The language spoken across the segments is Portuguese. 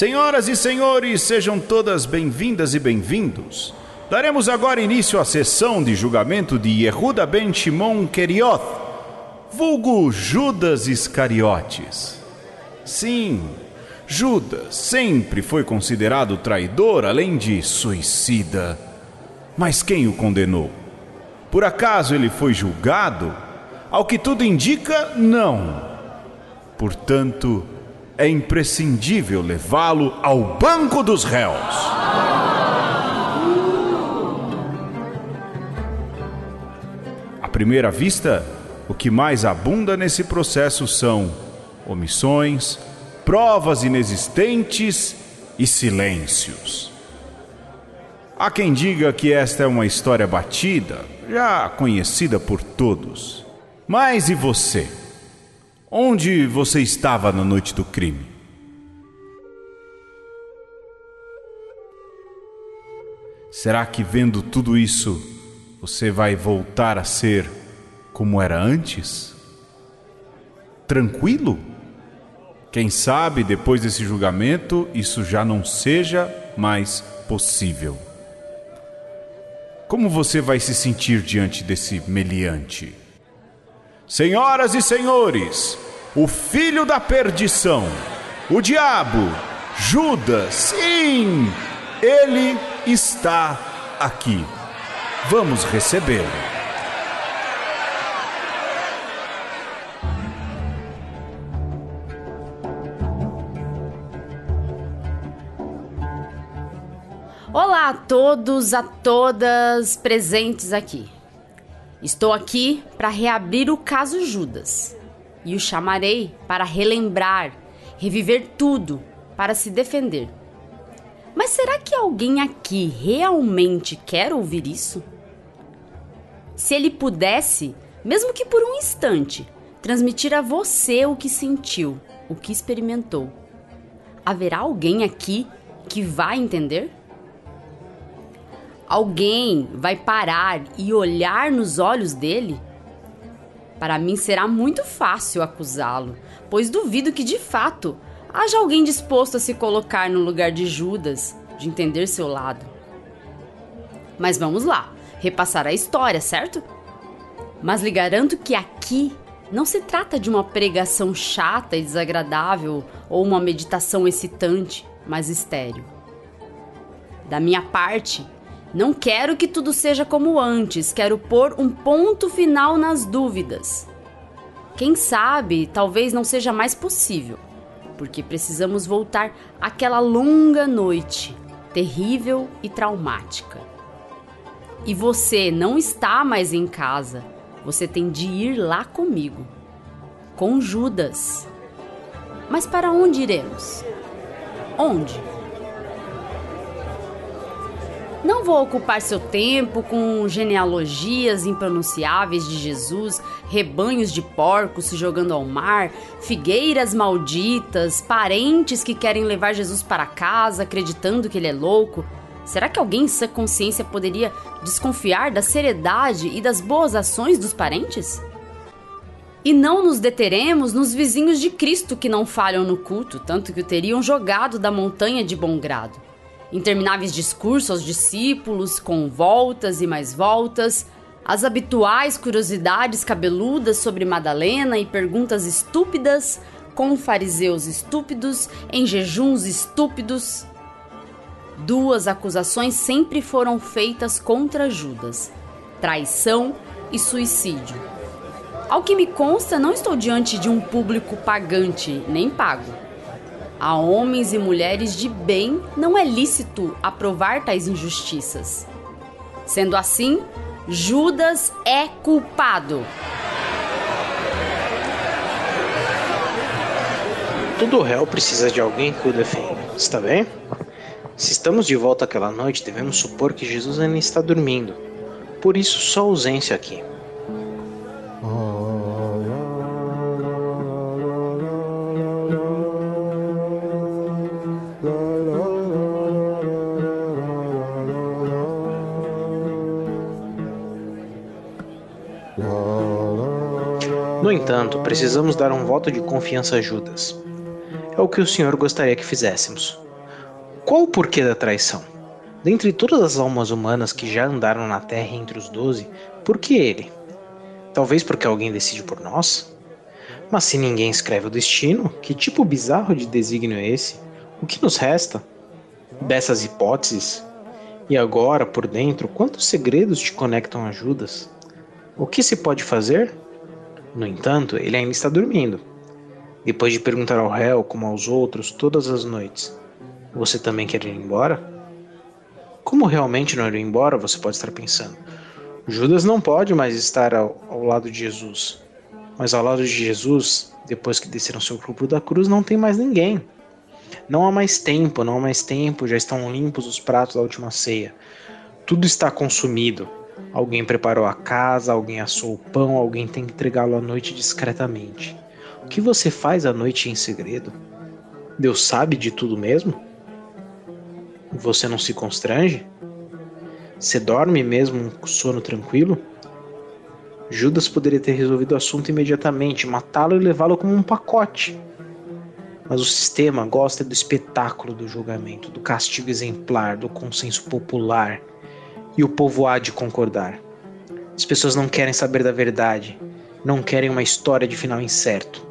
Senhoras e senhores, sejam todas bem-vindas e bem-vindos. Daremos agora início à sessão de julgamento de Yehuda ben Shimon Kerioth, vulgo Judas Iscariotes. Sim, Judas sempre foi considerado traidor, além de suicida. Mas quem o condenou? Por acaso ele foi julgado? Ao que tudo indica, não. Portanto, é imprescindível levá-lo ao banco dos réus. À primeira vista, o que mais abunda nesse processo são omissões, provas inexistentes e silêncios. Há quem diga que esta é uma história batida, já conhecida por todos. Mas e você? Onde você estava na noite do crime? Será que vendo tudo isso, você vai voltar a ser como era antes? Tranquilo? Quem sabe depois desse julgamento isso já não seja mais possível. Como você vai se sentir diante desse meliante? Senhoras e senhores, o filho da perdição, o diabo, Judas, sim, ele está aqui. Vamos recebê-lo. Olá a todos, a todas presentes aqui. Estou aqui para reabrir o caso Judas e o chamarei para relembrar, reviver tudo para se defender. Mas será que alguém aqui realmente quer ouvir isso? Se ele pudesse, mesmo que por um instante, transmitir a você o que sentiu, o que experimentou, haverá alguém aqui que vai entender? Alguém vai parar e olhar nos olhos dele? Para mim será muito fácil acusá-lo, pois duvido que de fato haja alguém disposto a se colocar no lugar de Judas, de entender seu lado. Mas vamos lá, repassar a história, certo? Mas lhe garanto que aqui não se trata de uma pregação chata e desagradável ou uma meditação excitante, mas estéril. Da minha parte, não quero que tudo seja como antes, quero pôr um ponto final nas dúvidas. Quem sabe, talvez não seja mais possível, porque precisamos voltar àquela longa noite, terrível e traumática. E você não está mais em casa, você tem de ir lá comigo, com Judas. Mas para onde iremos? Onde? Não vou ocupar seu tempo com genealogias impronunciáveis de Jesus, rebanhos de porcos se jogando ao mar, figueiras malditas, parentes que querem levar Jesus para casa acreditando que ele é louco. Será que alguém em sua consciência poderia desconfiar da seriedade e das boas ações dos parentes? E não nos deteremos nos vizinhos de Cristo que não falham no culto, tanto que o teriam jogado da montanha de bom grado intermináveis discursos aos discípulos, com voltas e mais voltas, as habituais curiosidades cabeludas sobre Madalena e perguntas estúpidas, com fariseus estúpidos, em jejuns estúpidos. Duas acusações sempre foram feitas contra Judas: traição e suicídio. Ao que me consta, não estou diante de um público pagante nem pago a homens e mulheres de bem não é lícito aprovar tais injustiças. Sendo assim, Judas é culpado. Todo réu precisa de alguém que o defenda, está bem? Se estamos de volta aquela noite, devemos supor que Jesus ainda está dormindo. Por isso, só ausência aqui. Entanto, precisamos dar um voto de confiança a Judas. é o que o Senhor gostaria que fizéssemos. Qual o porquê da traição? Dentre todas as almas humanas que já andaram na Terra entre os doze, por que ele? Talvez porque alguém decide por nós? Mas se ninguém escreve o destino, que tipo bizarro de desígnio é esse? O que nos resta? Dessas hipóteses? E agora, por dentro, quantos segredos te conectam a Judas? O que se pode fazer? No entanto, ele ainda está dormindo. Depois de perguntar ao réu, como aos outros, todas as noites: Você também quer ir embora? Como realmente não ir embora, você pode estar pensando. Judas não pode mais estar ao, ao lado de Jesus. Mas ao lado de Jesus, depois que desceram seu corpo da cruz, não tem mais ninguém. Não há mais tempo, não há mais tempo, já estão limpos os pratos da última ceia. Tudo está consumido. Alguém preparou a casa, alguém assou o pão, alguém tem que entregá-lo à noite discretamente. O que você faz à noite em segredo? Deus sabe de tudo mesmo? Você não se constrange? Você dorme mesmo um sono tranquilo? Judas poderia ter resolvido o assunto imediatamente, matá-lo e levá-lo como um pacote. Mas o sistema gosta do espetáculo do julgamento, do castigo exemplar, do consenso popular. E o povo há de concordar. As pessoas não querem saber da verdade, não querem uma história de final incerto.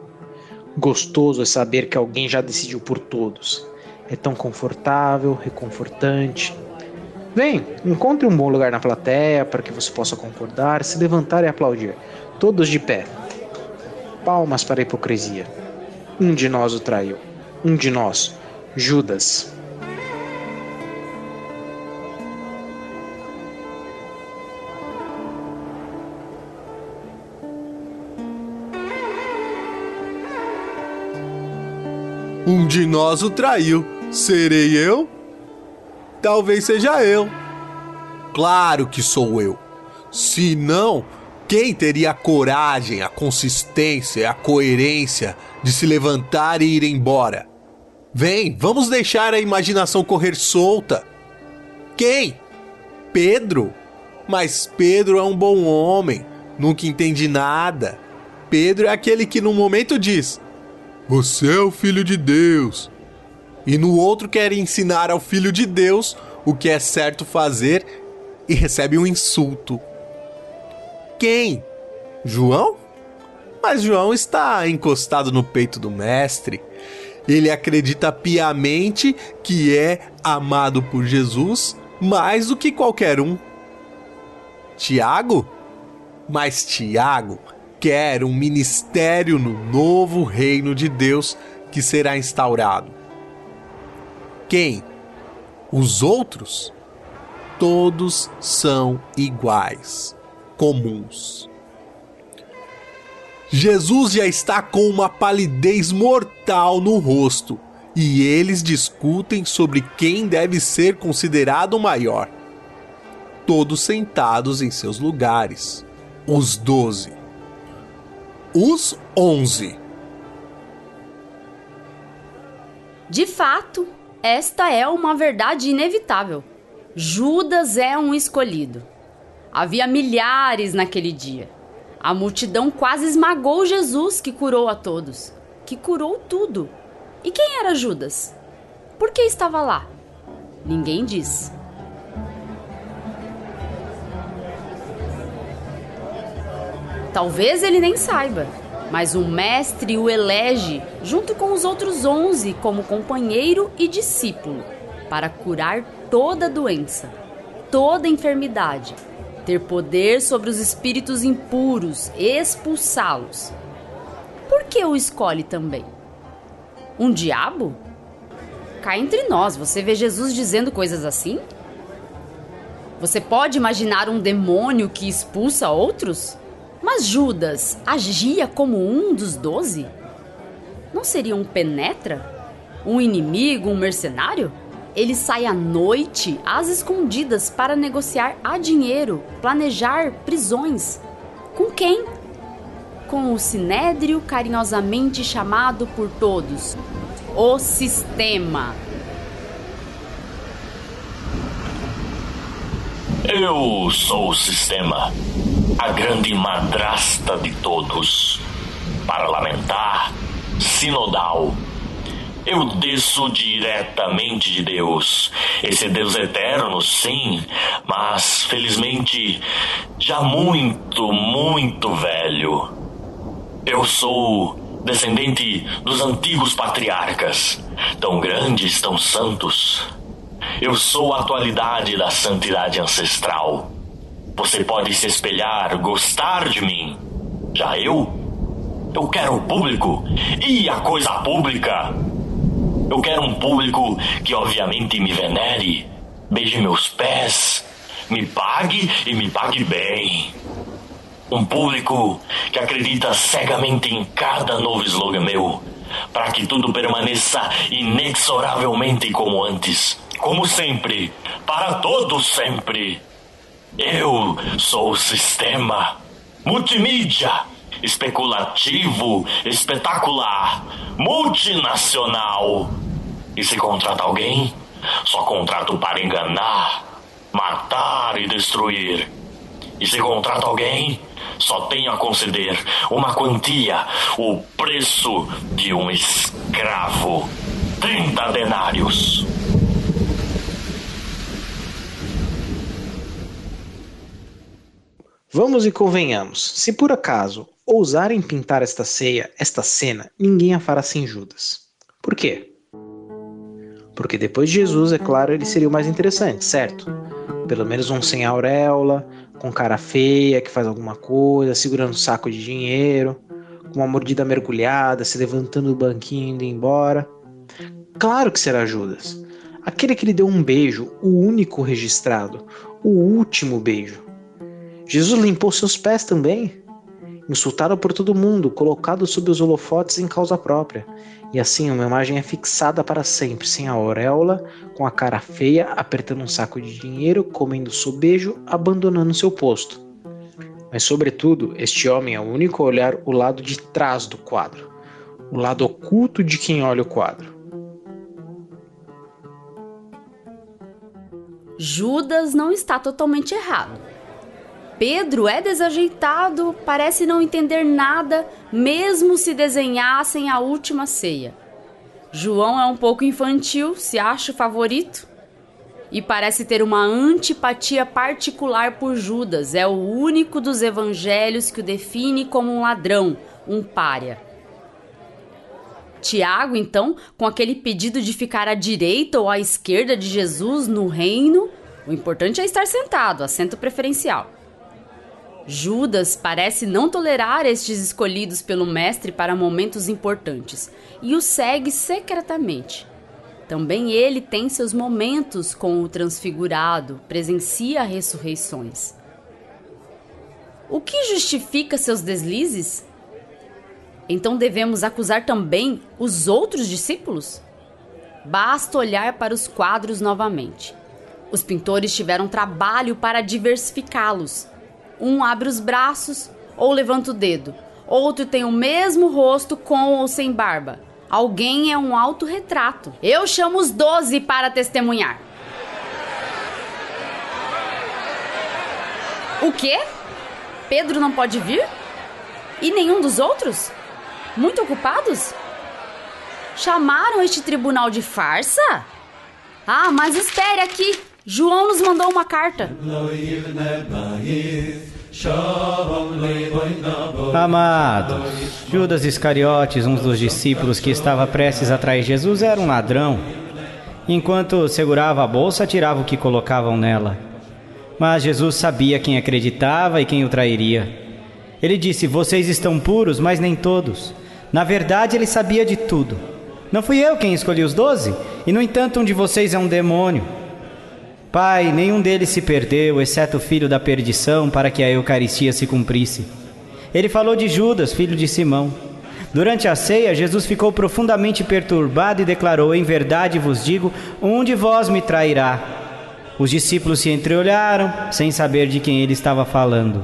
Gostoso é saber que alguém já decidiu por todos. É tão confortável, reconfortante. Vem, encontre um bom lugar na plateia para que você possa concordar, se levantar e aplaudir. Todos de pé. Palmas para a hipocrisia. Um de nós o traiu. Um de nós, Judas. Um de nós o traiu. Serei eu? Talvez seja eu. Claro que sou eu. Se não, quem teria a coragem, a consistência, a coerência de se levantar e ir embora? Vem, vamos deixar a imaginação correr solta. Quem? Pedro? Mas Pedro é um bom homem, nunca entende nada. Pedro é aquele que no momento diz: Você é o filho de Deus. E no outro quer ensinar ao filho de Deus o que é certo fazer e recebe um insulto. Quem? João? Mas João está encostado no peito do mestre. Ele acredita piamente que é amado por Jesus mais do que qualquer um. Tiago? Mas Tiago quer um ministério no novo reino de Deus que será instaurado. Quem? Os outros? Todos são iguais, comuns. Jesus já está com uma palidez mortal no rosto e eles discutem sobre quem deve ser considerado o maior. Todos sentados em seus lugares. Os doze. Os onze. De fato, esta é uma verdade inevitável. Judas é um escolhido. Havia milhares naquele dia. A multidão quase esmagou Jesus, que curou a todos, que curou tudo. E quem era Judas? Por que estava lá? Ninguém diz. Talvez ele nem saiba, mas o mestre o elege junto com os outros onze como companheiro e discípulo para curar toda doença, toda enfermidade ter poder sobre os espíritos impuros, expulsá-los. Por que o escolhe também? Um diabo? Cá entre nós, você vê Jesus dizendo coisas assim? Você pode imaginar um demônio que expulsa outros? Mas Judas agia como um dos doze? Não seria um penetra? Um inimigo, um mercenário? Ele sai à noite, às escondidas, para negociar a dinheiro, planejar prisões. Com quem? Com o sinédrio carinhosamente chamado por todos, o sistema. Eu sou o sistema, a grande madrasta de todos. Parlamentar, sinodal, Eu desço diretamente de Deus. Esse é Deus eterno, sim, mas felizmente já muito, muito velho. Eu sou descendente dos antigos patriarcas, tão grandes, tão santos. Eu sou a atualidade da santidade ancestral. Você pode se espelhar, gostar de mim. Já eu? Eu quero o público e a coisa pública. Eu quero um público que obviamente me venere, beije meus pés, me pague e me pague bem. Um público que acredita cegamente em cada novo slogan meu, para que tudo permaneça inexoravelmente como antes, como sempre, para todos sempre. Eu sou o sistema multimídia especulativo, espetacular, multinacional. E se contrata alguém, só contrato para enganar, matar e destruir. E se contrata alguém, só tenho a conceder uma quantia, o preço de um escravo: 30 denários. Vamos e convenhamos, se por acaso ousarem pintar esta ceia, esta cena, ninguém a fará sem Judas. Por quê? Porque depois de Jesus, é claro, ele seria o mais interessante, certo? Pelo menos um sem auréola, com cara feia, que faz alguma coisa, segurando um saco de dinheiro, com uma mordida mergulhada, se levantando do banquinho e indo embora. Claro que será Judas. Aquele que lhe deu um beijo, o único registrado, o último beijo. Jesus limpou seus pés também, insultado por todo mundo, colocado sob os holofotes em causa própria. E assim uma imagem é fixada para sempre, sem a auréola, com a cara feia, apertando um saco de dinheiro, comendo sobejo, abandonando seu posto. Mas, sobretudo, este homem é o único a olhar o lado de trás do quadro, o lado oculto de quem olha o quadro. Judas não está totalmente errado. Pedro é desajeitado, parece não entender nada, mesmo se desenhassem a última ceia. João é um pouco infantil, se acha o favorito. E parece ter uma antipatia particular por Judas, é o único dos evangelhos que o define como um ladrão, um pária. Tiago, então, com aquele pedido de ficar à direita ou à esquerda de Jesus no reino, o importante é estar sentado, assento preferencial. Judas parece não tolerar estes escolhidos pelo Mestre para momentos importantes e o segue secretamente. Também ele tem seus momentos com o transfigurado, presencia ressurreições. O que justifica seus deslizes? Então devemos acusar também os outros discípulos? Basta olhar para os quadros novamente. Os pintores tiveram trabalho para diversificá-los um abre os braços ou levanta o dedo. Outro tem o mesmo rosto com ou sem barba. Alguém é um autorretrato. Eu chamo os doze para testemunhar. O quê? Pedro não pode vir? E nenhum dos outros? Muito ocupados? Chamaram este tribunal de farsa? Ah, mas espere aqui. João nos mandou uma carta. Amados, Judas Iscariotes, um dos discípulos que estava prestes a trair Jesus, era um ladrão. Enquanto segurava a bolsa, tirava o que colocavam nela. Mas Jesus sabia quem acreditava e quem o trairia. Ele disse: Vocês estão puros, mas nem todos. Na verdade, ele sabia de tudo. Não fui eu quem escolhi os doze, e no entanto, um de vocês é um demônio. Pai, nenhum deles se perdeu, exceto o filho da perdição, para que a Eucaristia se cumprisse. Ele falou de Judas, filho de Simão. Durante a ceia, Jesus ficou profundamente perturbado e declarou: Em verdade vos digo, um de vós me trairá. Os discípulos se entreolharam, sem saber de quem ele estava falando.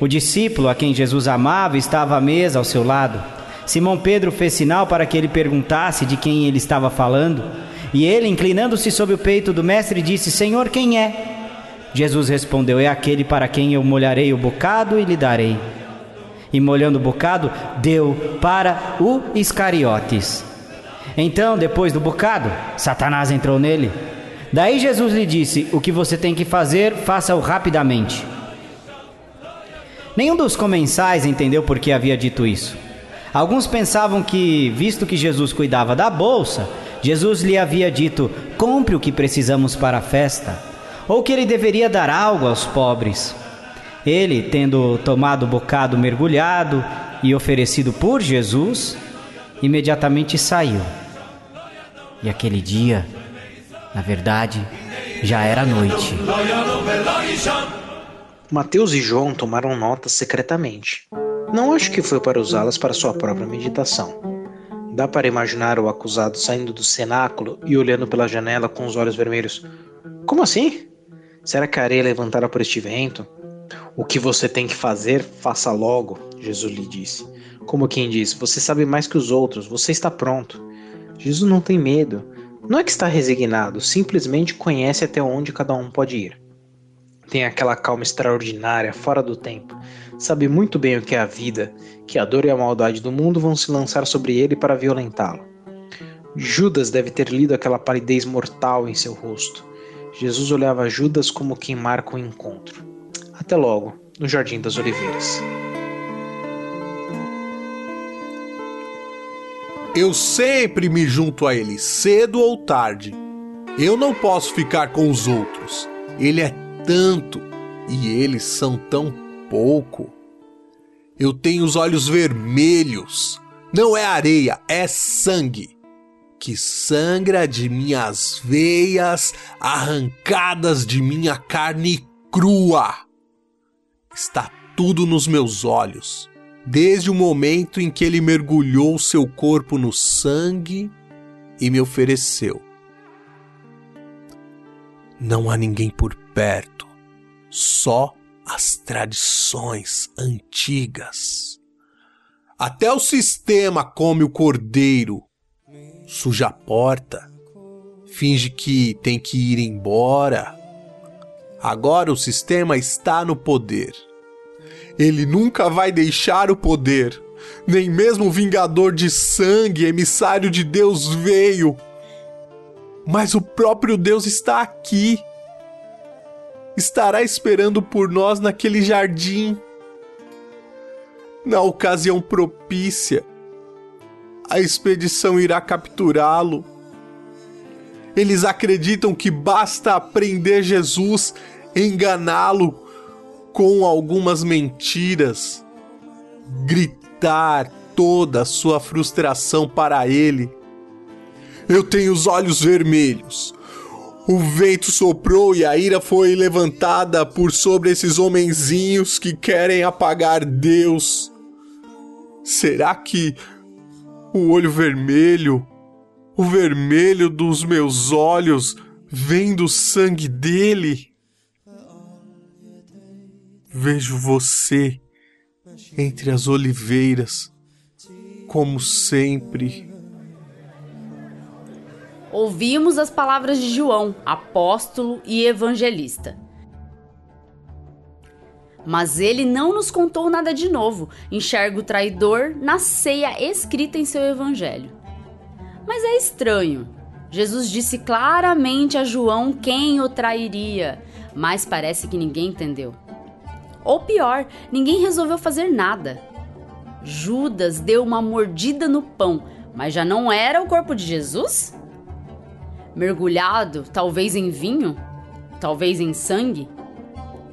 O discípulo a quem Jesus amava estava à mesa ao seu lado. Simão Pedro fez sinal para que ele perguntasse de quem ele estava falando. E ele, inclinando-se sobre o peito do mestre, disse: Senhor, quem é? Jesus respondeu: É aquele para quem eu molharei o bocado e lhe darei. E molhando o bocado, deu para o Iscariotes. Então, depois do bocado, Satanás entrou nele. Daí Jesus lhe disse: O que você tem que fazer, faça-o rapidamente. Nenhum dos comensais entendeu por que havia dito isso. Alguns pensavam que, visto que Jesus cuidava da bolsa, Jesus lhe havia dito: compre o que precisamos para a festa, ou que ele deveria dar algo aos pobres. Ele, tendo tomado o bocado mergulhado e oferecido por Jesus, imediatamente saiu. E aquele dia, na verdade, já era noite. Mateus e João tomaram notas secretamente. Não acho que foi para usá-las para sua própria meditação. Dá para imaginar o acusado saindo do cenáculo e olhando pela janela com os olhos vermelhos. Como assim? Será que a areia levantará por este vento? O que você tem que fazer, faça logo, Jesus lhe disse. Como quem diz: Você sabe mais que os outros, você está pronto. Jesus não tem medo. Não é que está resignado, simplesmente conhece até onde cada um pode ir. Tem aquela calma extraordinária, fora do tempo. Sabe muito bem o que é a vida, que a dor e a maldade do mundo vão se lançar sobre ele para violentá-lo. Judas deve ter lido aquela palidez mortal em seu rosto. Jesus olhava Judas como quem marca um encontro. Até logo, no Jardim das Oliveiras. Eu sempre me junto a ele, cedo ou tarde. Eu não posso ficar com os outros. Ele é tanto e eles são tão pouco. Eu tenho os olhos vermelhos. Não é areia, é sangue. Que sangra de minhas veias, arrancadas de minha carne crua. Está tudo nos meus olhos desde o momento em que ele mergulhou seu corpo no sangue e me ofereceu. Não há ninguém por perto, só as tradições antigas. Até o sistema come o cordeiro, suja a porta, finge que tem que ir embora. Agora o sistema está no poder ele nunca vai deixar o poder. Nem mesmo o vingador de sangue, emissário de Deus, veio. Mas o próprio Deus está aqui. Estará esperando por nós naquele jardim. Na ocasião propícia, a expedição irá capturá-lo. Eles acreditam que basta prender Jesus, enganá-lo com algumas mentiras, gritar toda a sua frustração para ele. Eu tenho os olhos vermelhos. O vento soprou e a ira foi levantada por sobre esses homenzinhos que querem apagar Deus. Será que o olho vermelho, o vermelho dos meus olhos, vem do sangue dele? Vejo você entre as oliveiras, como sempre. Ouvimos as palavras de João, apóstolo e evangelista. Mas ele não nos contou nada de novo. Enxerga o traidor na ceia escrita em seu evangelho. Mas é estranho. Jesus disse claramente a João quem o trairia, mas parece que ninguém entendeu. Ou pior, ninguém resolveu fazer nada. Judas deu uma mordida no pão, mas já não era o corpo de Jesus? Mergulhado, talvez em vinho, talvez em sangue.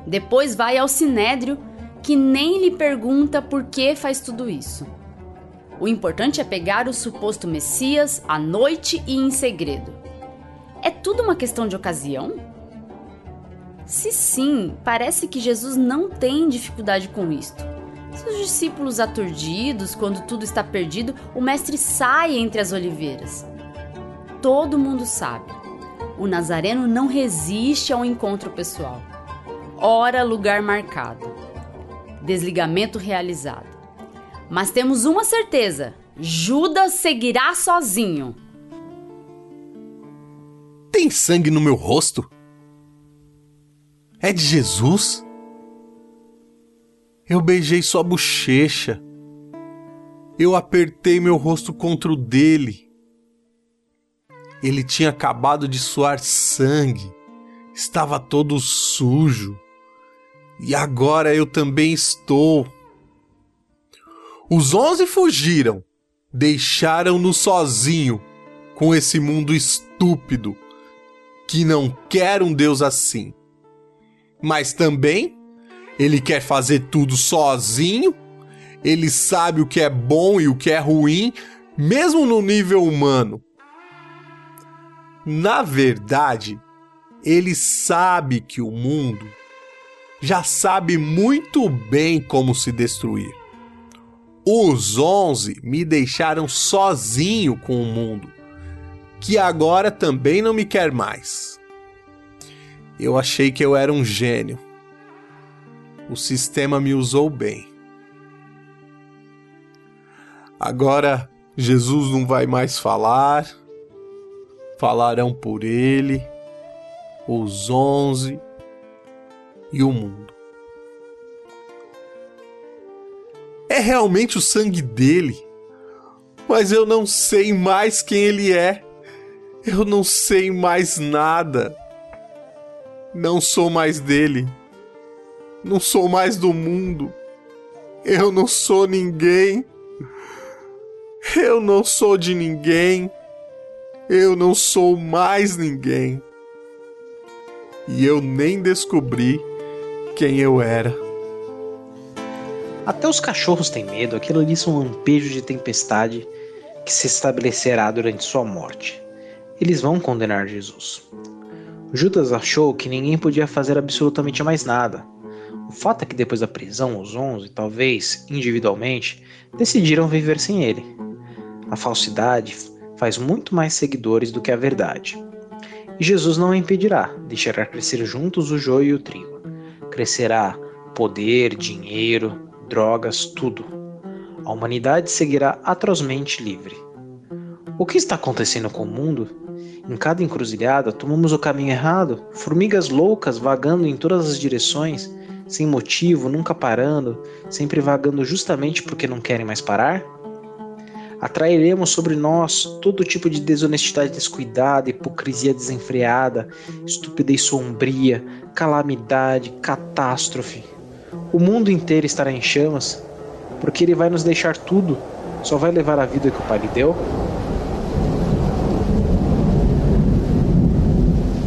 Depois vai ao sinédrio, que nem lhe pergunta por que faz tudo isso. O importante é pegar o suposto Messias à noite e em segredo. É tudo uma questão de ocasião? Se sim, parece que Jesus não tem dificuldade com isto. Seus discípulos aturdidos, quando tudo está perdido, o mestre sai entre as oliveiras. Todo mundo sabe. O nazareno não resiste ao encontro pessoal. Hora, lugar marcado. Desligamento realizado. Mas temos uma certeza: Judas seguirá sozinho. Tem sangue no meu rosto? É de Jesus? Eu beijei sua bochecha. Eu apertei meu rosto contra o dele. Ele tinha acabado de suar sangue, estava todo sujo. E agora eu também estou. Os onze fugiram, deixaram-no sozinho com esse mundo estúpido que não quer um Deus assim. Mas também ele quer fazer tudo sozinho, ele sabe o que é bom e o que é ruim, mesmo no nível humano. Na verdade, ele sabe que o mundo já sabe muito bem como se destruir. Os onze me deixaram sozinho com o mundo, que agora também não me quer mais. Eu achei que eu era um gênio. O sistema me usou bem. Agora Jesus não vai mais falar, falarão por ele os onze e o mundo. É realmente o sangue dele, mas eu não sei mais quem ele é. Eu não sei mais nada. Não sou mais dele. Não sou mais do mundo. Eu não sou ninguém. Eu não sou de ninguém. Eu não sou mais ninguém e eu nem descobri quem eu era. Até os cachorros têm medo, aquilo ali são um lampejo de tempestade que se estabelecerá durante sua morte. Eles vão condenar Jesus. Judas achou que ninguém podia fazer absolutamente mais nada. O fato é que depois da prisão, os onze, talvez individualmente, decidiram viver sem ele. A falsidade faz muito mais seguidores do que a verdade. E Jesus não o impedirá, deixará crescer juntos o joio e o trigo. Crescerá poder, dinheiro, drogas, tudo. A humanidade seguirá atrozmente livre. O que está acontecendo com o mundo? Em cada encruzilhada, tomamos o caminho errado, formigas loucas vagando em todas as direções, sem motivo, nunca parando, sempre vagando justamente porque não querem mais parar? Atrairemos sobre nós todo tipo de desonestidade descuidada, hipocrisia desenfreada, estupidez sombria, calamidade, catástrofe. O mundo inteiro estará em chamas, porque ele vai nos deixar tudo, só vai levar a vida que o Pai lhe deu.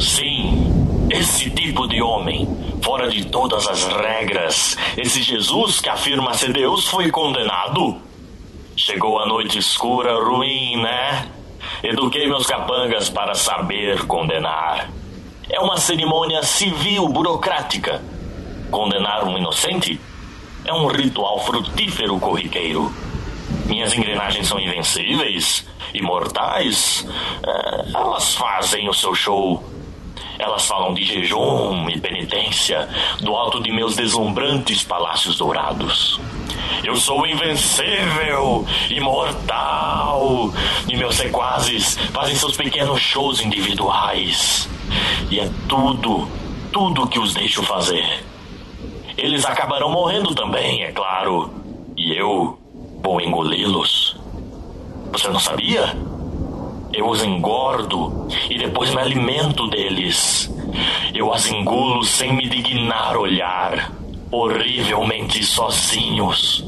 Sim, esse tipo de homem, fora de todas as regras, esse Jesus que afirma ser Deus foi condenado Chegou a noite escura, ruim, né? Eduquei meus capangas para saber condenar. É uma cerimônia civil burocrática. Condenar um inocente é um ritual frutífero corriqueiro. Minhas engrenagens são invencíveis, imortais. É, elas fazem o seu show. Elas falam de jejum e penitência do alto de meus deslumbrantes palácios dourados. Eu sou invencível, imortal. E meus sequazes fazem seus pequenos shows individuais. E é tudo, tudo que os deixo fazer. Eles acabarão morrendo também, é claro. E eu vou engoli-los. Você não sabia? Eu os engordo e depois me alimento deles. Eu as engulo sem me dignar olhar horrivelmente sozinhos.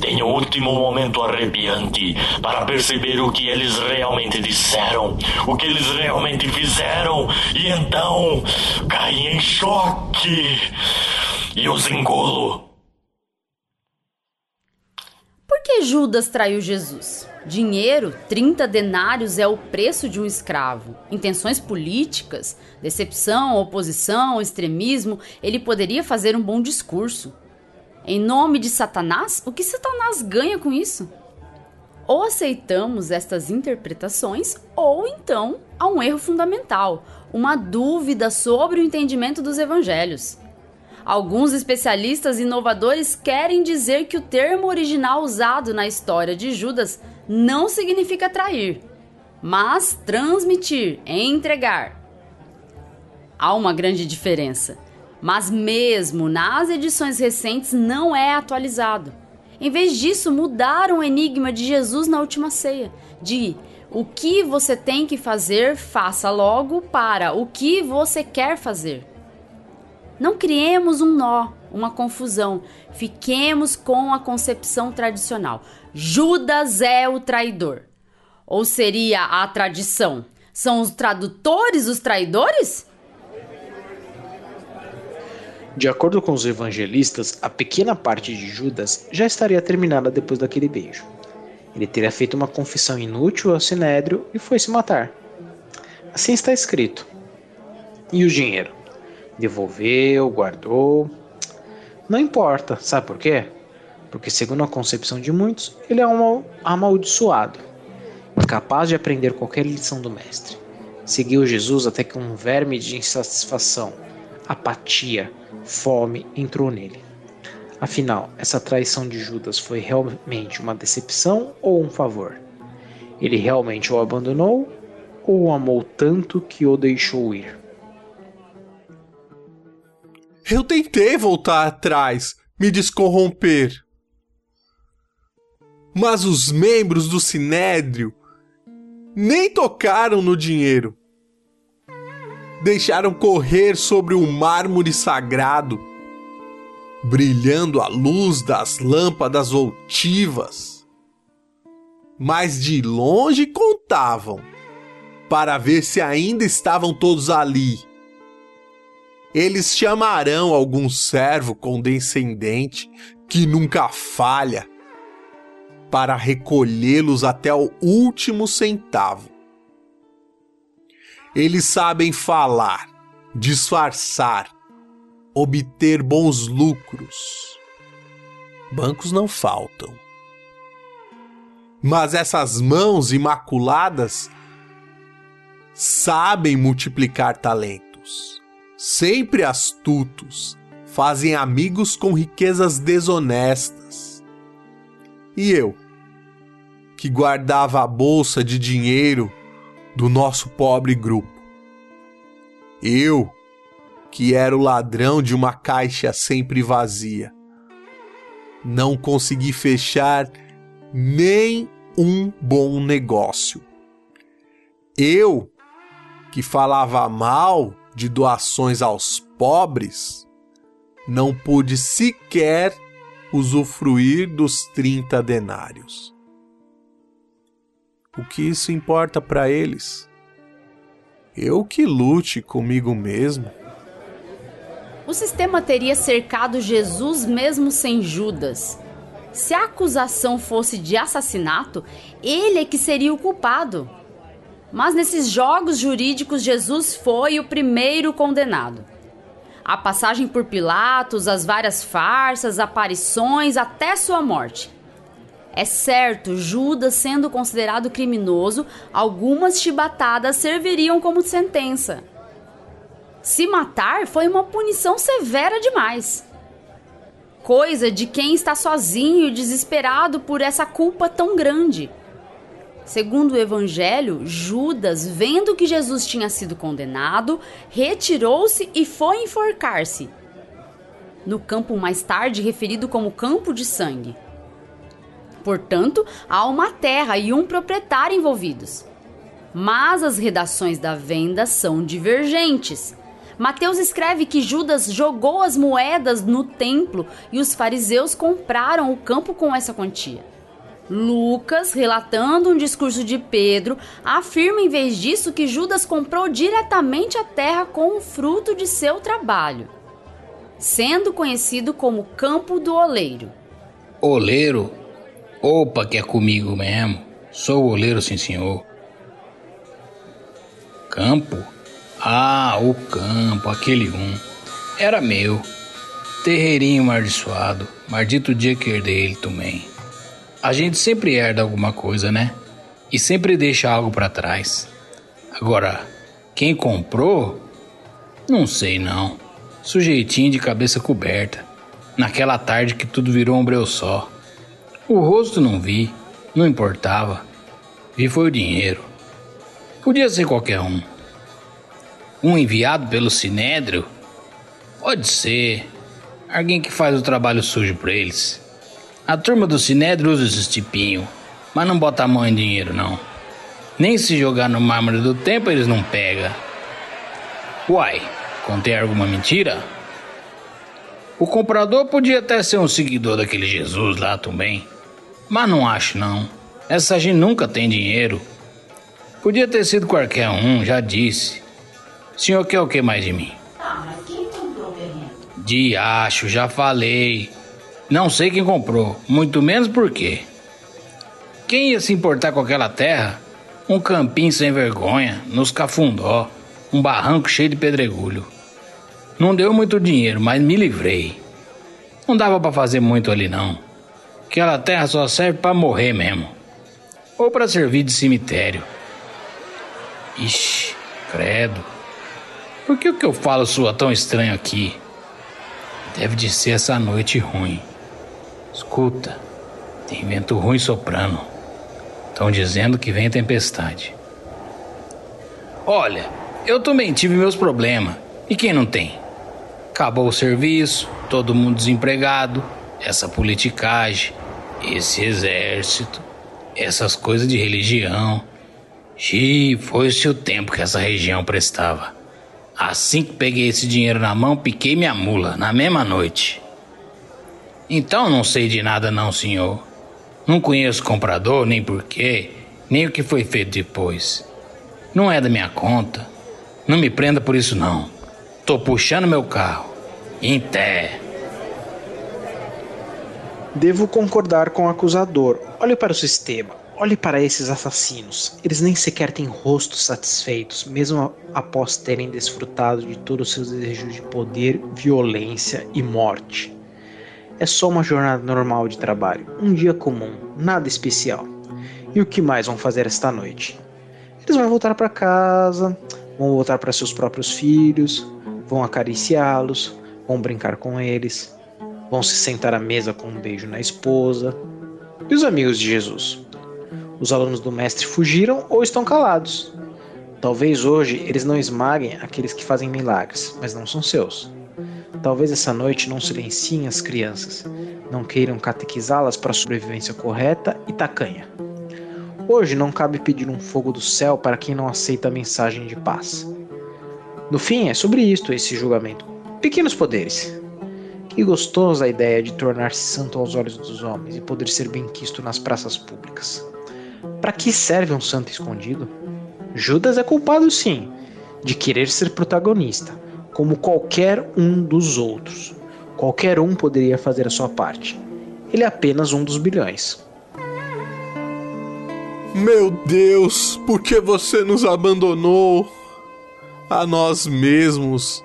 Tenho o último momento arrepiante para perceber o que eles realmente disseram, o que eles realmente fizeram, e então caí em choque e os engulo. Por que Judas traiu Jesus? Dinheiro, 30 denários é o preço de um escravo. Intenções políticas, decepção, oposição, extremismo, ele poderia fazer um bom discurso. Em nome de Satanás, o que Satanás ganha com isso? Ou aceitamos estas interpretações, ou então há um erro fundamental, uma dúvida sobre o entendimento dos evangelhos. Alguns especialistas inovadores querem dizer que o termo original usado na história de Judas não significa trair, mas transmitir, entregar. Há uma grande diferença, mas mesmo nas edições recentes não é atualizado. Em vez disso, mudaram o enigma de Jesus na última ceia, de O que você tem que fazer, faça logo para o que você quer fazer. Não criemos um nó, uma confusão. Fiquemos com a concepção tradicional. Judas é o traidor. Ou seria a tradição? São os tradutores os traidores? De acordo com os evangelistas, a pequena parte de Judas já estaria terminada depois daquele beijo. Ele teria feito uma confissão inútil ao sinédrio e foi se matar. Assim está escrito. E o dinheiro? Devolveu, guardou. Não importa, sabe por quê? Porque, segundo a concepção de muitos, ele é um amaldiçoado, incapaz de aprender qualquer lição do Mestre. Seguiu Jesus até que um verme de insatisfação, apatia, fome entrou nele. Afinal, essa traição de Judas foi realmente uma decepção ou um favor? Ele realmente o abandonou ou o amou tanto que o deixou ir? Eu tentei voltar atrás, me descorromper. Mas os membros do Sinédrio nem tocaram no dinheiro. Deixaram correr sobre o mármore sagrado, brilhando à luz das lâmpadas voltivas. Mas de longe contavam, para ver se ainda estavam todos ali eles chamarão algum servo condescendente que nunca falha para recolhê-los até o último centavo. Eles sabem falar, disfarçar, obter bons lucros. Bancos não faltam. Mas essas mãos imaculadas sabem multiplicar talentos sempre astutos, fazem amigos com riquezas desonestas. E eu, que guardava a bolsa de dinheiro do nosso pobre grupo. Eu, que era o ladrão de uma caixa sempre vazia. Não consegui fechar nem um bom negócio. Eu, que falava mal de doações aos pobres, não pude sequer usufruir dos 30 denários. O que isso importa para eles? Eu que lute comigo mesmo. O sistema teria cercado Jesus mesmo sem Judas. Se a acusação fosse de assassinato, ele é que seria o culpado. Mas nesses jogos jurídicos, Jesus foi o primeiro condenado. A passagem por Pilatos, as várias farsas, aparições, até sua morte. É certo, Judas sendo considerado criminoso, algumas chibatadas serviriam como sentença. Se matar foi uma punição severa demais. Coisa de quem está sozinho e desesperado por essa culpa tão grande. Segundo o evangelho, Judas, vendo que Jesus tinha sido condenado, retirou-se e foi enforcar-se. No campo mais tarde referido como campo de sangue. Portanto, há uma terra e um proprietário envolvidos. Mas as redações da venda são divergentes. Mateus escreve que Judas jogou as moedas no templo e os fariseus compraram o campo com essa quantia. Lucas, relatando um discurso de Pedro, afirma em vez disso que Judas comprou diretamente a terra com o fruto de seu trabalho, sendo conhecido como Campo do Oleiro. Oleiro? Opa, que é comigo mesmo. Sou oleiro, sim, senhor. Campo? Ah, o campo, aquele um. Era meu. Terreirinho amaldiçoado. Maldito dia que herdei ele também. A gente sempre herda alguma coisa, né? E sempre deixa algo para trás. Agora, quem comprou? Não sei não. Sujeitinho de cabeça coberta. Naquela tarde que tudo virou um breu só. O rosto não vi, não importava. Vi foi o dinheiro. Podia ser qualquer um. Um enviado pelo Sinédrio? Pode ser. Alguém que faz o trabalho sujo para eles. A turma do Sinédrio usa esses tipinho, mas não bota a mão em dinheiro, não. Nem se jogar no mármore do tempo eles não pegam. Uai, contei alguma mentira? O comprador podia até ser um seguidor daquele Jesus lá também. Mas não acho não. Essa gente nunca tem dinheiro. Podia ter sido qualquer um, já disse. O senhor quer o que mais de mim? Ah, mas quem comprou o terreno? De acho, já falei. Não sei quem comprou, muito menos por quê. Quem ia se importar com aquela terra? Um campinho sem vergonha, nos cafundó, um barranco cheio de pedregulho. Não deu muito dinheiro, mas me livrei. Não dava para fazer muito ali não. Aquela terra só serve para morrer mesmo. Ou para servir de cemitério. Ixi, credo. Por que o que eu falo soa tão estranho aqui? Deve de ser essa noite ruim. Escuta, tem vento ruim soprando. Estão dizendo que vem tempestade. Olha, eu também tive meus problemas. E quem não tem? Acabou o serviço, todo mundo desempregado, essa politicagem, esse exército, essas coisas de religião. Xiii, foi-se o tempo que essa região prestava. Assim que peguei esse dinheiro na mão, piquei minha mula, na mesma noite. Então não sei de nada não, senhor. Não conheço o comprador, nem porquê, nem o que foi feito depois. Não é da minha conta. Não me prenda por isso não. Tô puxando meu carro. Em pé. Devo concordar com o acusador. Olhe para o sistema. Olhe para esses assassinos. Eles nem sequer têm rostos satisfeitos, mesmo após terem desfrutado de todos os seus desejos de poder, violência e morte. É só uma jornada normal de trabalho, um dia comum, nada especial. E o que mais vão fazer esta noite? Eles vão voltar para casa, vão voltar para seus próprios filhos, vão acariciá-los, vão brincar com eles, vão se sentar à mesa com um beijo na esposa. E os amigos de Jesus? Os alunos do Mestre fugiram ou estão calados. Talvez hoje eles não esmaguem aqueles que fazem milagres, mas não são seus. Talvez essa noite não silenciem as crianças, não queiram catequizá-las para a sobrevivência correta e tacanha. Hoje não cabe pedir um fogo do céu para quem não aceita a mensagem de paz. No fim, é sobre isto esse julgamento. Pequenos poderes. Que gostosa a ideia de tornar-se santo aos olhos dos homens e poder ser bem-quisto nas praças públicas. Para que serve um santo escondido? Judas é culpado, sim, de querer ser protagonista como qualquer um dos outros. Qualquer um poderia fazer a sua parte. Ele é apenas um dos bilhões. Meu Deus, por que você nos abandonou? A nós mesmos,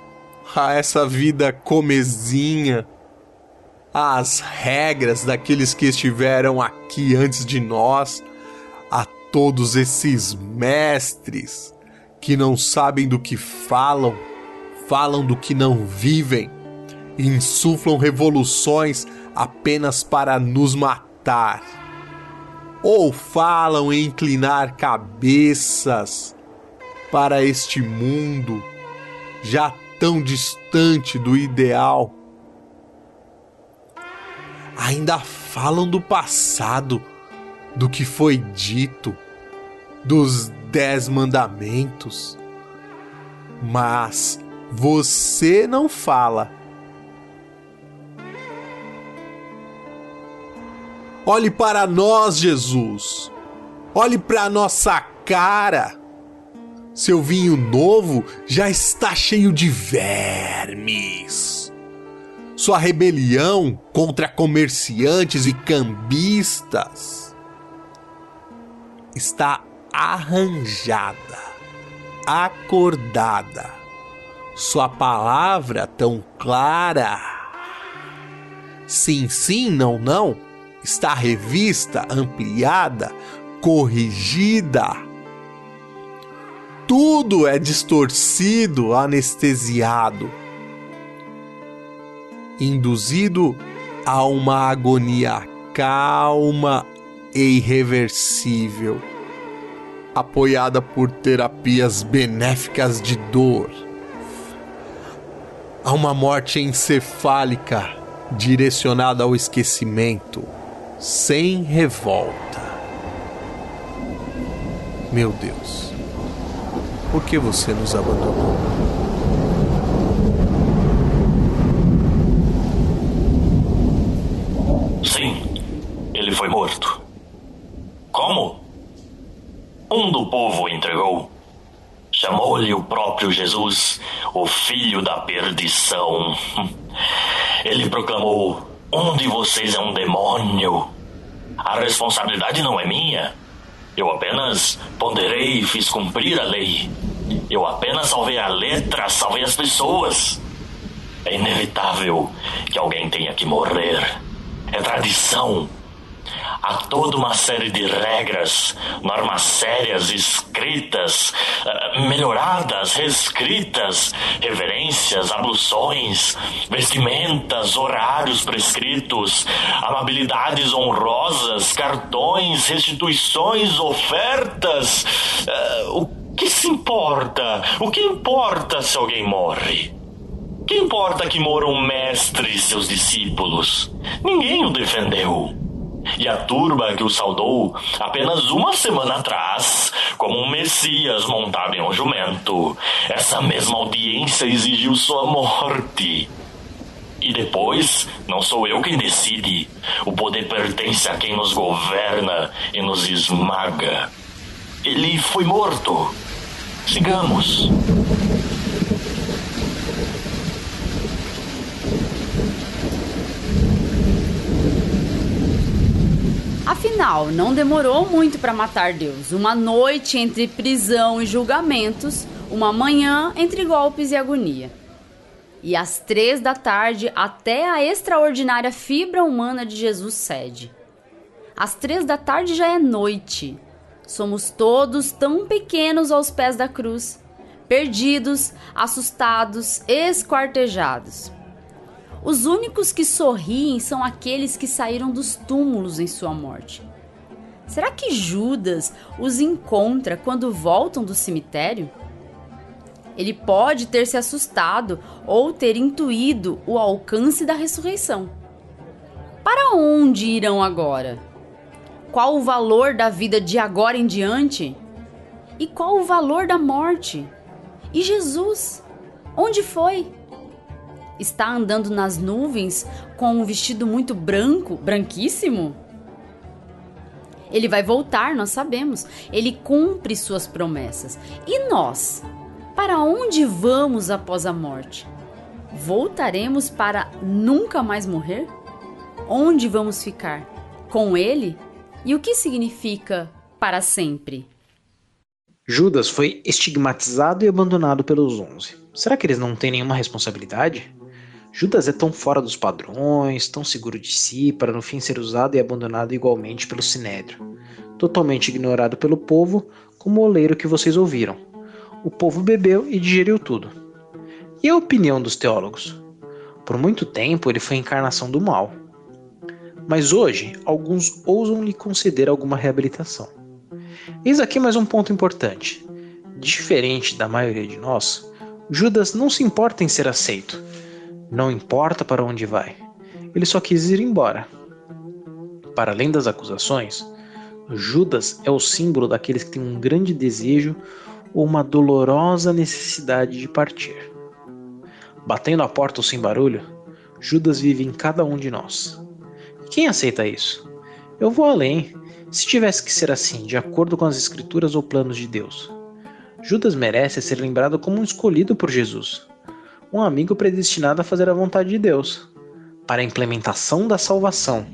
a essa vida comezinha, às regras daqueles que estiveram aqui antes de nós, a todos esses mestres que não sabem do que falam falam do que não vivem, insuflam revoluções apenas para nos matar, ou falam em inclinar cabeças para este mundo. Já tão distante do ideal. Ainda falam do passado, do que foi dito, dos dez mandamentos, mas você não fala. Olhe para nós, Jesus. Olhe para nossa cara. Seu vinho novo já está cheio de vermes. Sua rebelião contra comerciantes e cambistas está arranjada, acordada sua palavra tão clara. Sim, sim, não, não, está revista, ampliada, corrigida. Tudo é distorcido, anestesiado, induzido a uma agonia calma e irreversível, apoiada por terapias benéficas de dor a uma morte encefálica direcionada ao esquecimento, sem revolta. Meu Deus, por que você nos abandonou? Sim, ele foi morto. Como? Um do povo o entregou. Chamou-lhe o próprio Jesus, o filho da perdição. Ele proclamou: Um de vocês é um demônio. A responsabilidade não é minha. Eu apenas ponderei e fiz cumprir a lei. Eu apenas salvei a letra, salvei as pessoas. É inevitável que alguém tenha que morrer. É tradição. Há toda uma série de regras, normas sérias, escritas, eh, melhoradas, reescritas, reverências, abluções, vestimentas, horários prescritos, amabilidades honrosas, cartões, restituições, ofertas. Eh, o que se importa? O que importa se alguém morre? Que importa que moram o mestre e seus discípulos? Ninguém o defendeu. E a turba que o saudou apenas uma semana atrás, como um Messias montado em um jumento, essa mesma audiência exigiu sua morte. E depois, não sou eu quem decide. O poder pertence a quem nos governa e nos esmaga. Ele foi morto. Sigamos. Afinal, não demorou muito para matar Deus. Uma noite entre prisão e julgamentos, uma manhã entre golpes e agonia. E às três da tarde, até a extraordinária fibra humana de Jesus cede. Às três da tarde já é noite. Somos todos tão pequenos aos pés da cruz, perdidos, assustados, esquartejados. Os únicos que sorriem são aqueles que saíram dos túmulos em sua morte. Será que Judas os encontra quando voltam do cemitério? Ele pode ter se assustado ou ter intuído o alcance da ressurreição. Para onde irão agora? Qual o valor da vida de agora em diante? E qual o valor da morte? E Jesus? Onde foi? Está andando nas nuvens com um vestido muito branco, branquíssimo? Ele vai voltar, nós sabemos. Ele cumpre suas promessas. E nós? Para onde vamos após a morte? Voltaremos para nunca mais morrer? Onde vamos ficar? Com ele? E o que significa para sempre? Judas foi estigmatizado e abandonado pelos onze. Será que eles não têm nenhuma responsabilidade? Judas é tão fora dos padrões, tão seguro de si, para no fim ser usado e abandonado igualmente pelo sinédrio, totalmente ignorado pelo povo, como o oleiro que vocês ouviram. O povo bebeu e digeriu tudo. E a opinião dos teólogos? Por muito tempo ele foi a encarnação do mal. Mas hoje, alguns ousam lhe conceder alguma reabilitação. Eis aqui mais um ponto importante. Diferente da maioria de nós, Judas não se importa em ser aceito, não importa para onde vai, ele só quis ir embora. Para além das acusações, Judas é o símbolo daqueles que têm um grande desejo ou uma dolorosa necessidade de partir. Batendo a porta ou sem barulho, Judas vive em cada um de nós. Quem aceita isso? Eu vou além. Se tivesse que ser assim, de acordo com as Escrituras ou planos de Deus, Judas merece ser lembrado como um escolhido por Jesus, um amigo predestinado a fazer a vontade de Deus, para a implementação da salvação.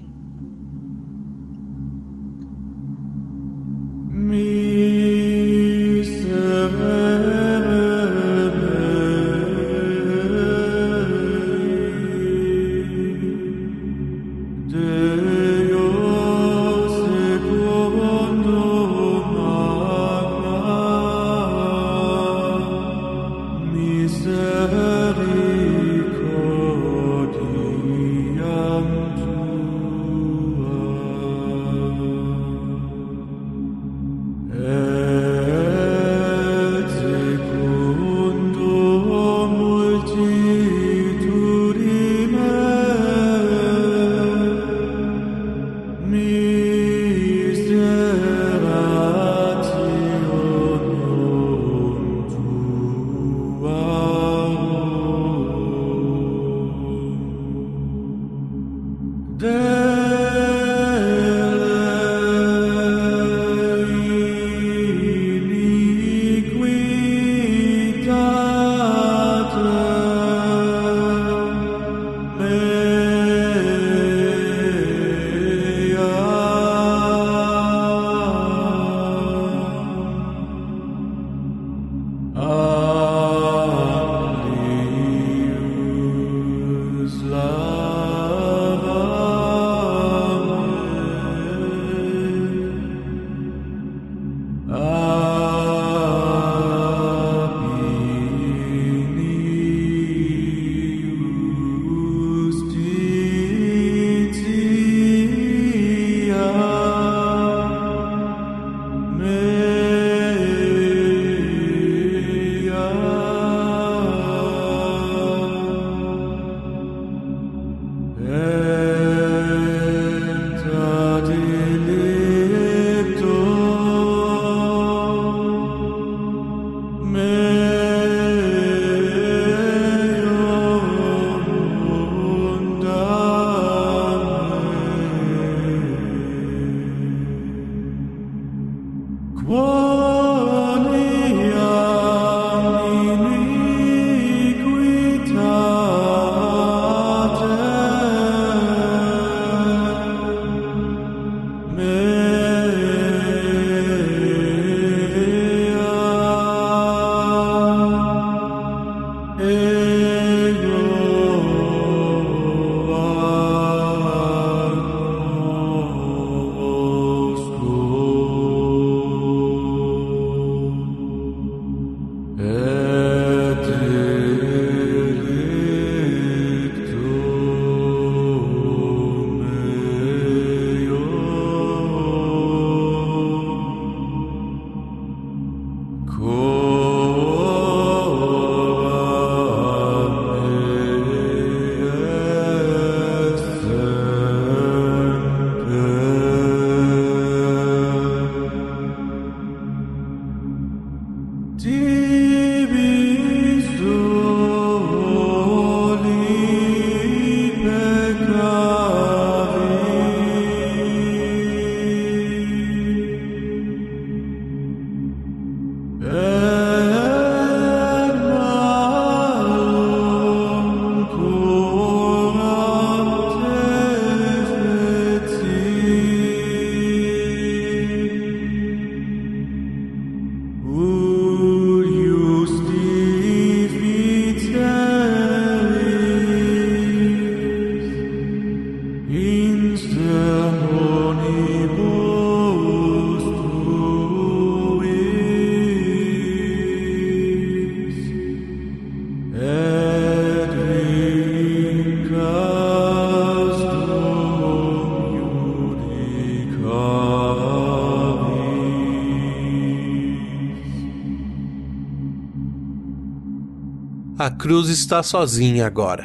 Cruz está sozinha agora.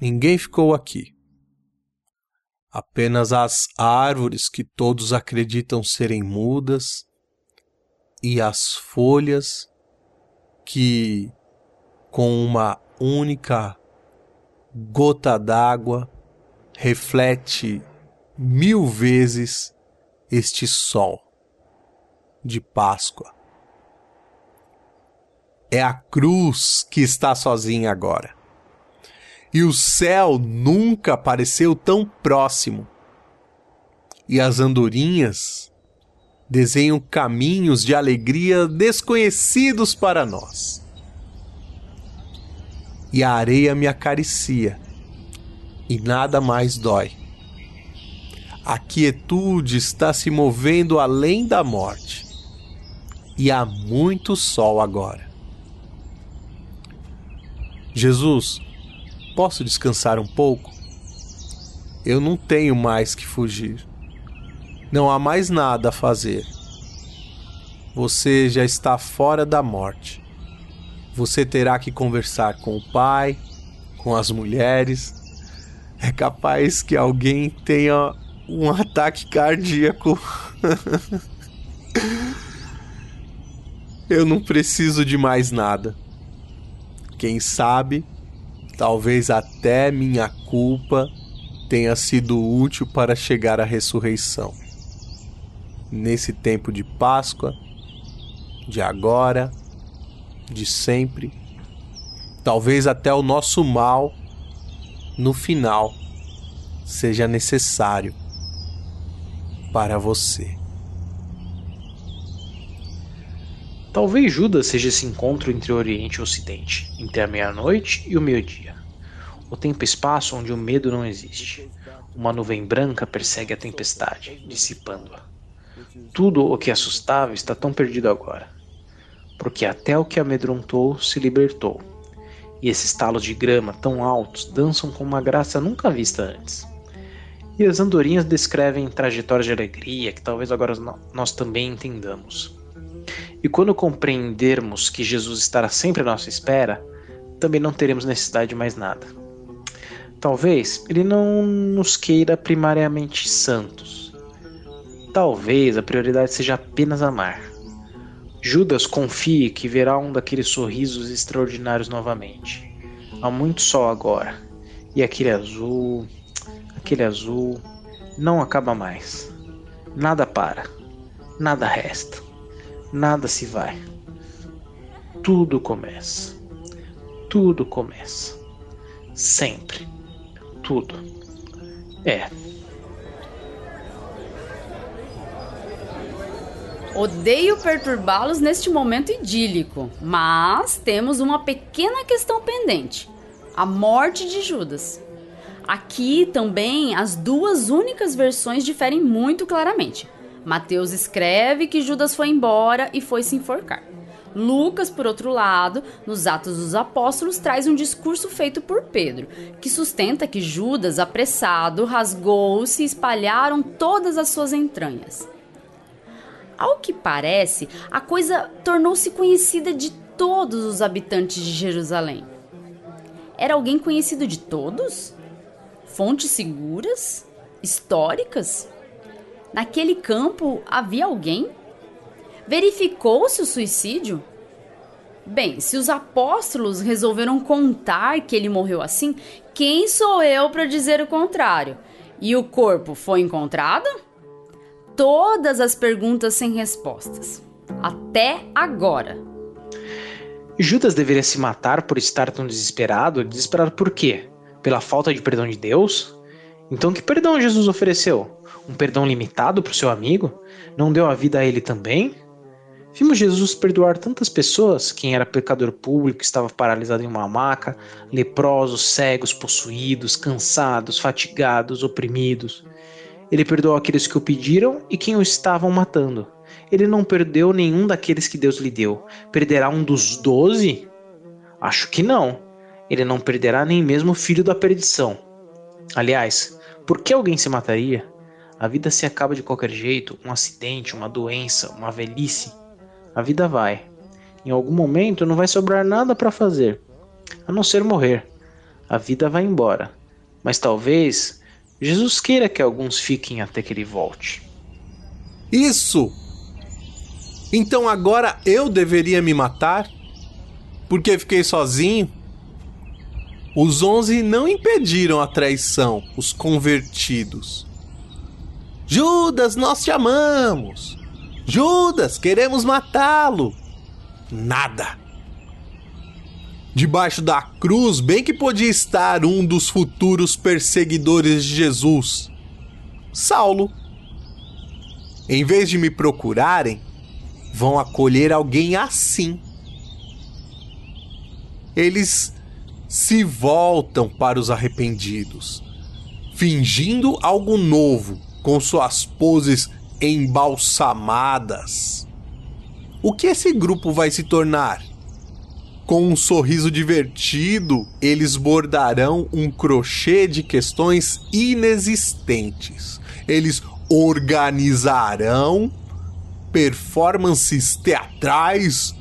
Ninguém ficou aqui. Apenas as árvores que todos acreditam serem mudas e as folhas que, com uma única gota d'água, reflete mil vezes este sol de Páscoa. É a cruz que está sozinha agora. E o céu nunca pareceu tão próximo. E as andorinhas desenham caminhos de alegria desconhecidos para nós. E a areia me acaricia, e nada mais dói. A quietude está se movendo além da morte, e há muito sol agora. Jesus, posso descansar um pouco? Eu não tenho mais que fugir. Não há mais nada a fazer. Você já está fora da morte. Você terá que conversar com o pai, com as mulheres. É capaz que alguém tenha um ataque cardíaco. Eu não preciso de mais nada. Quem sabe, talvez até minha culpa tenha sido útil para chegar à ressurreição. Nesse tempo de Páscoa, de agora, de sempre, talvez até o nosso mal, no final, seja necessário para você. Talvez Judas seja esse encontro entre o Oriente e o Ocidente, entre a meia-noite e o meio-dia. O tempo e espaço onde o medo não existe. Uma nuvem branca persegue a tempestade, dissipando-a. Tudo o que assustava está tão perdido agora, porque até o que amedrontou se libertou, e esses talos de grama tão altos dançam com uma graça nunca vista antes. E as andorinhas descrevem trajetórias de alegria que talvez agora nós também entendamos. E quando compreendermos que Jesus estará sempre à nossa espera, também não teremos necessidade de mais nada. Talvez ele não nos queira primariamente santos. Talvez a prioridade seja apenas amar. Judas confie que verá um daqueles sorrisos extraordinários novamente. Há muito sol agora, e aquele azul, aquele azul, não acaba mais. Nada para, nada resta, nada se vai. Tudo começa. Tudo começa. Sempre. Tudo. É. Odeio perturbá-los neste momento idílico, mas temos uma pequena questão pendente: a morte de Judas. Aqui também as duas únicas versões diferem muito claramente. Mateus escreve que Judas foi embora e foi se enforcar. Lucas, por outro lado, nos Atos dos Apóstolos, traz um discurso feito por Pedro, que sustenta que Judas, apressado, rasgou-se e espalharam todas as suas entranhas. Ao que parece, a coisa tornou-se conhecida de todos os habitantes de Jerusalém. Era alguém conhecido de todos? Fontes seguras? Históricas? Naquele campo havia alguém? Verificou-se o suicídio? Bem, se os apóstolos resolveram contar que ele morreu assim, quem sou eu para dizer o contrário? E o corpo foi encontrado? Todas as perguntas sem respostas. Até agora. Judas deveria se matar por estar tão desesperado? Desesperado por quê? Pela falta de perdão de Deus? Então, que perdão Jesus ofereceu? Um perdão limitado para o seu amigo? Não deu a vida a ele também? Vimos Jesus perdoar tantas pessoas, quem era pecador público, estava paralisado em uma maca, leprosos, cegos, possuídos, cansados, fatigados, oprimidos. Ele perdoou aqueles que o pediram e quem o estavam matando. Ele não perdeu nenhum daqueles que Deus lhe deu. Perderá um dos doze? Acho que não. Ele não perderá nem mesmo o filho da perdição. Aliás, por que alguém se mataria? A vida se acaba de qualquer jeito, um acidente, uma doença, uma velhice. A vida vai. Em algum momento não vai sobrar nada para fazer, a não ser morrer. A vida vai embora. Mas talvez Jesus queira que alguns fiquem até que ele volte. Isso! Então agora eu deveria me matar? Porque fiquei sozinho? Os onze não impediram a traição, os convertidos. Judas, nós te amamos! Judas, queremos matá-lo! Nada! Debaixo da cruz, bem que podia estar um dos futuros perseguidores de Jesus, Saulo. Em vez de me procurarem, vão acolher alguém assim. Eles se voltam para os arrependidos, fingindo algo novo com suas poses embalsamadas. O que esse grupo vai se tornar? Com um sorriso divertido, eles bordarão um crochê de questões inexistentes. Eles organizarão performances teatrais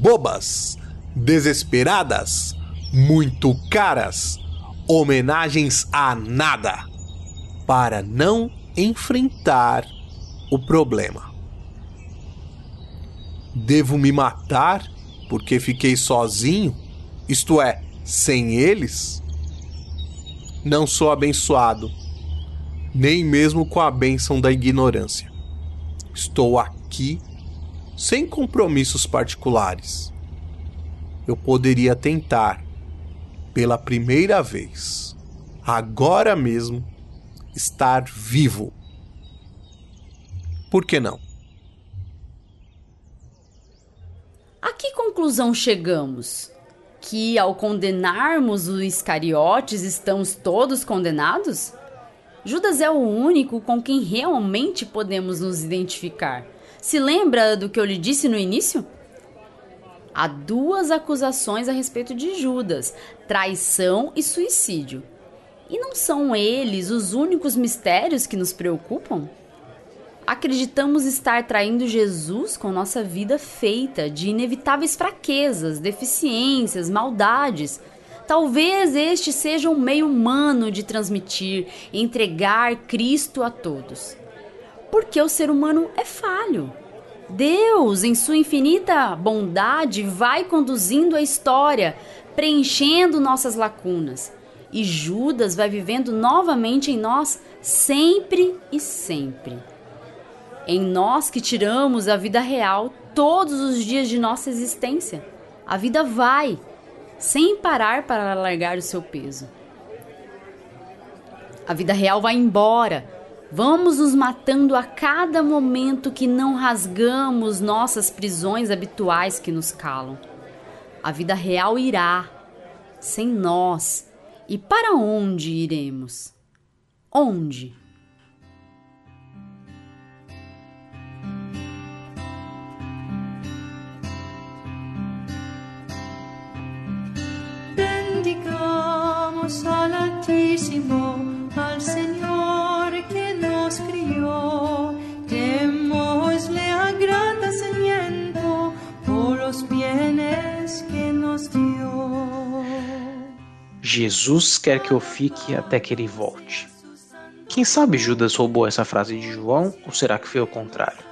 bobas, desesperadas, muito caras, homenagens a nada, para não enfrentar o problema. Devo me matar porque fiquei sozinho? Isto é, sem eles? Não sou abençoado, nem mesmo com a bênção da ignorância. Estou aqui sem compromissos particulares. Eu poderia tentar, pela primeira vez, agora mesmo, estar vivo. Por que não? A que conclusão chegamos? Que ao condenarmos os Iscariotes estamos todos condenados? Judas é o único com quem realmente podemos nos identificar. Se lembra do que eu lhe disse no início? Há duas acusações a respeito de Judas: traição e suicídio. E não são eles os únicos mistérios que nos preocupam? Acreditamos estar traindo Jesus com nossa vida feita de inevitáveis fraquezas, deficiências, maldades. Talvez este seja um meio humano de transmitir, entregar Cristo a todos. Porque o ser humano é falho. Deus, em sua infinita bondade, vai conduzindo a história, preenchendo nossas lacunas. E Judas vai vivendo novamente em nós sempre e sempre. Em nós que tiramos a vida real todos os dias de nossa existência. A vida vai, sem parar para largar o seu peso. A vida real vai embora Vamos nos matando a cada momento que não rasgamos nossas prisões habituais que nos calam. A vida real irá, sem nós. E para onde iremos? Onde? Jesus quer que eu fique até que ele volte. Quem sabe Judas roubou essa frase de João ou será que foi o contrário?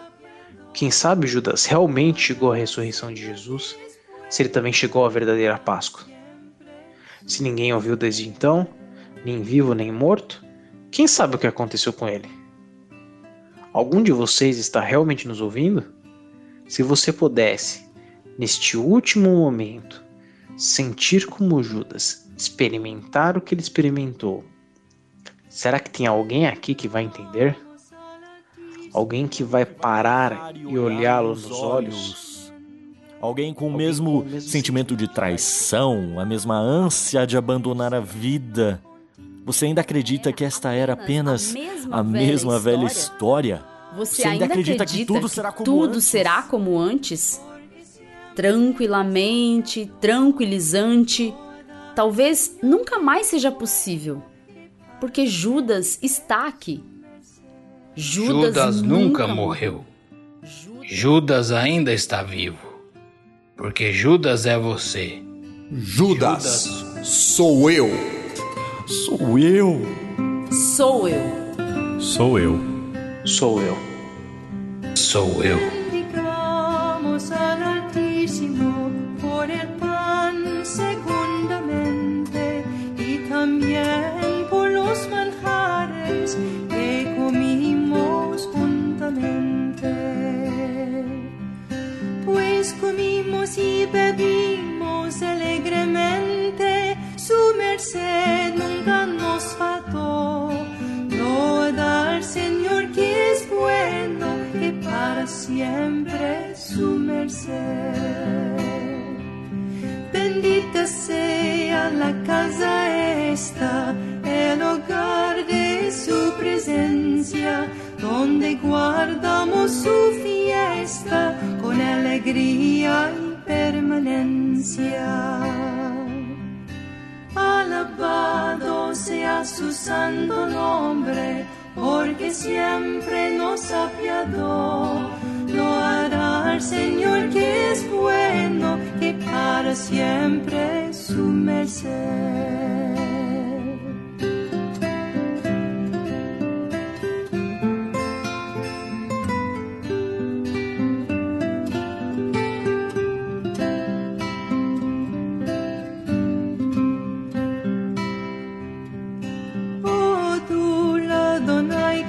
Quem sabe Judas realmente chegou à ressurreição de Jesus, se ele também chegou à verdadeira Páscoa? Se ninguém ouviu desde então, nem vivo nem morto, quem sabe o que aconteceu com ele? Algum de vocês está realmente nos ouvindo? Se você pudesse, neste último momento, sentir como Judas, experimentar o que ele experimentou, será que tem alguém aqui que vai entender? Alguém que vai parar e olhá-lo nos olhos? Alguém com o mesmo sentimento de traição, a mesma ânsia de abandonar a vida você ainda acredita que esta era apenas a mesma velha história? Você ainda acredita que tudo será como tudo antes? será como antes? Tranquilamente, tranquilizante, talvez nunca mais seja possível, porque Judas está aqui. Judas, Judas nunca, nunca morreu. Judas ainda está vivo, porque Judas é você. Judas, Judas sou eu. Sou eu. Sou eu. Sou eu. Sou eu. Sou eu. Digamos Bendita sea la casa esta, el hogar de su presencia, donde guardamos su fiesta con alegría y permanencia. Alabado sea su santo nombre, porque siempre nos apiadó. Lo hará al Señor que es bueno y para siempre es su merced. Oh, tú la donai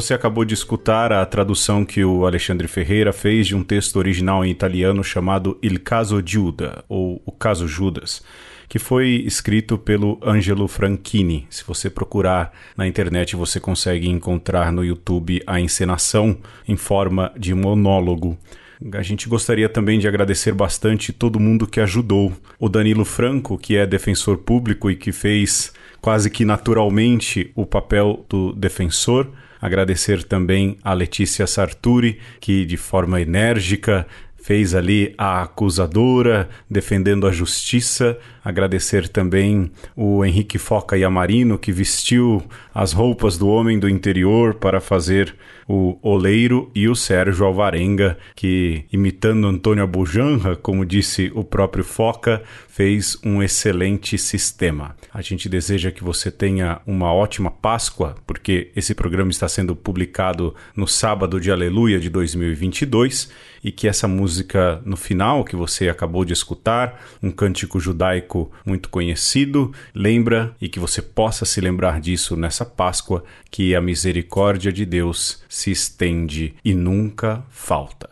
Você acabou de escutar a tradução que o Alexandre Ferreira fez de um texto original em italiano chamado Il caso Giuda, ou O caso Judas, que foi escrito pelo Angelo Franchini. Se você procurar na internet, você consegue encontrar no YouTube a encenação em forma de monólogo. A gente gostaria também de agradecer bastante todo mundo que ajudou. O Danilo Franco, que é defensor público e que fez quase que naturalmente o papel do defensor. Agradecer também a Letícia Sarturi, que de forma enérgica fez ali a acusadora defendendo a justiça. Agradecer também o Henrique Foca Yamarino, que vestiu as roupas do homem do interior para fazer o Oleiro e o Sérgio Alvarenga, que, imitando Antônio Abujanra, como disse o próprio Foca, fez um excelente sistema. A gente deseja que você tenha uma ótima Páscoa, porque esse programa está sendo publicado no sábado de Aleluia de 2022 e que essa música no final que você acabou de escutar, um cântico judaico muito conhecido, lembra e que você possa se lembrar disso nessa Páscoa, que a misericórdia de Deus se estende e nunca falta.